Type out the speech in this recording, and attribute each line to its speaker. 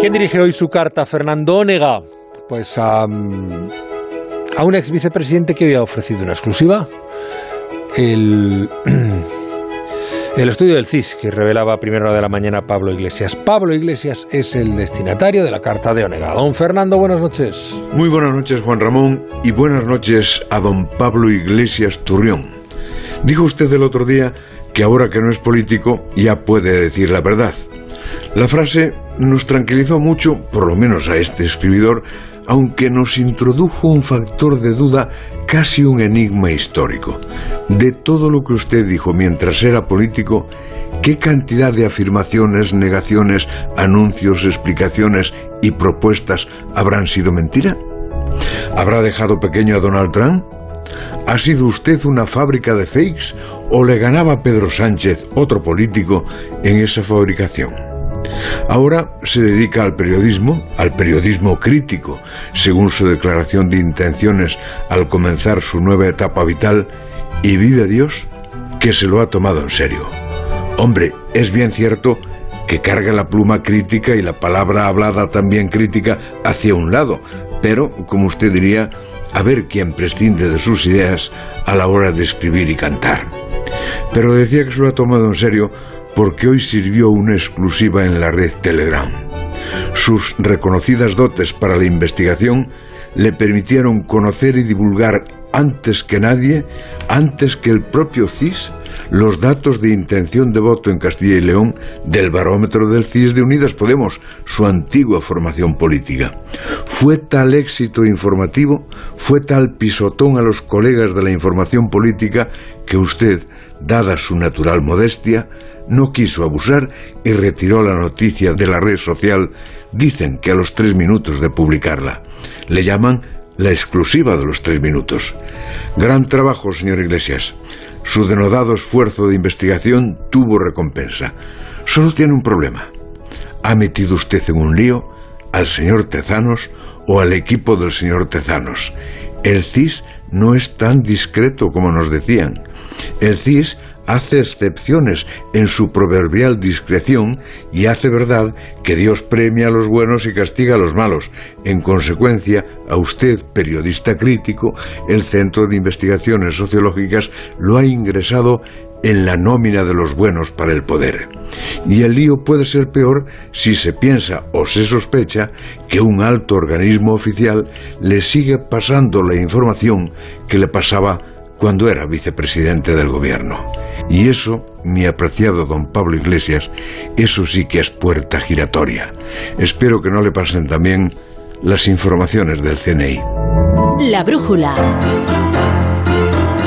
Speaker 1: quién dirige hoy su carta? Fernando Onega. Pues a, a un ex vicepresidente que había ofrecido una exclusiva. El, el estudio del CIS que revelaba a primera hora de la mañana Pablo Iglesias. Pablo Iglesias es el destinatario de la carta de Onega. Don Fernando, buenas noches.
Speaker 2: Muy buenas noches, Juan Ramón, y buenas noches a don Pablo Iglesias Turrión. Dijo usted el otro día que ahora que no es político ya puede decir la verdad. La frase nos tranquilizó mucho, por lo menos a este escribidor, aunque nos introdujo un factor de duda, casi un enigma histórico. De todo lo que usted dijo mientras era político, ¿qué cantidad de afirmaciones, negaciones, anuncios, explicaciones y propuestas habrán sido mentira? ¿Habrá dejado pequeño a Donald Trump? ¿Ha sido usted una fábrica de fakes o le ganaba Pedro Sánchez, otro político, en esa fabricación? Ahora se dedica al periodismo, al periodismo crítico, según su declaración de intenciones al comenzar su nueva etapa vital, y vive Dios que se lo ha tomado en serio. Hombre, es bien cierto que carga la pluma crítica y la palabra hablada también crítica hacia un lado, pero, como usted diría, a ver quién prescinde de sus ideas a la hora de escribir y cantar. Pero decía que se lo ha tomado en serio porque hoy sirvió una exclusiva en la red Telegram. Sus reconocidas dotes para la investigación le permitieron conocer y divulgar antes que nadie, antes que el propio CIS, los datos de intención de voto en Castilla y León del barómetro del CIS de Unidas Podemos, su antigua formación política. Fue tal éxito informativo, fue tal pisotón a los colegas de la información política que usted, dada su natural modestia, no quiso abusar y retiró la noticia de la red social, dicen que a los tres minutos de publicarla. Le llaman la exclusiva de los tres minutos. Gran trabajo, señor Iglesias. Su denodado esfuerzo de investigación tuvo recompensa. Solo tiene un problema. ¿Ha metido usted en un lío al señor Tezanos o al equipo del señor Tezanos? El CIS no es tan discreto como nos decían. El CIS hace excepciones en su proverbial discreción y hace verdad que Dios premia a los buenos y castiga a los malos. En consecuencia, a usted, periodista crítico, el Centro de Investigaciones Sociológicas lo ha ingresado en la nómina de los buenos para el poder. Y el lío puede ser peor si se piensa o se sospecha que un alto organismo oficial le sigue pasando la información que le pasaba cuando era vicepresidente del gobierno. Y eso, mi apreciado don Pablo Iglesias, eso sí que es puerta giratoria. Espero que no le pasen también las informaciones del CNI.
Speaker 3: La brújula.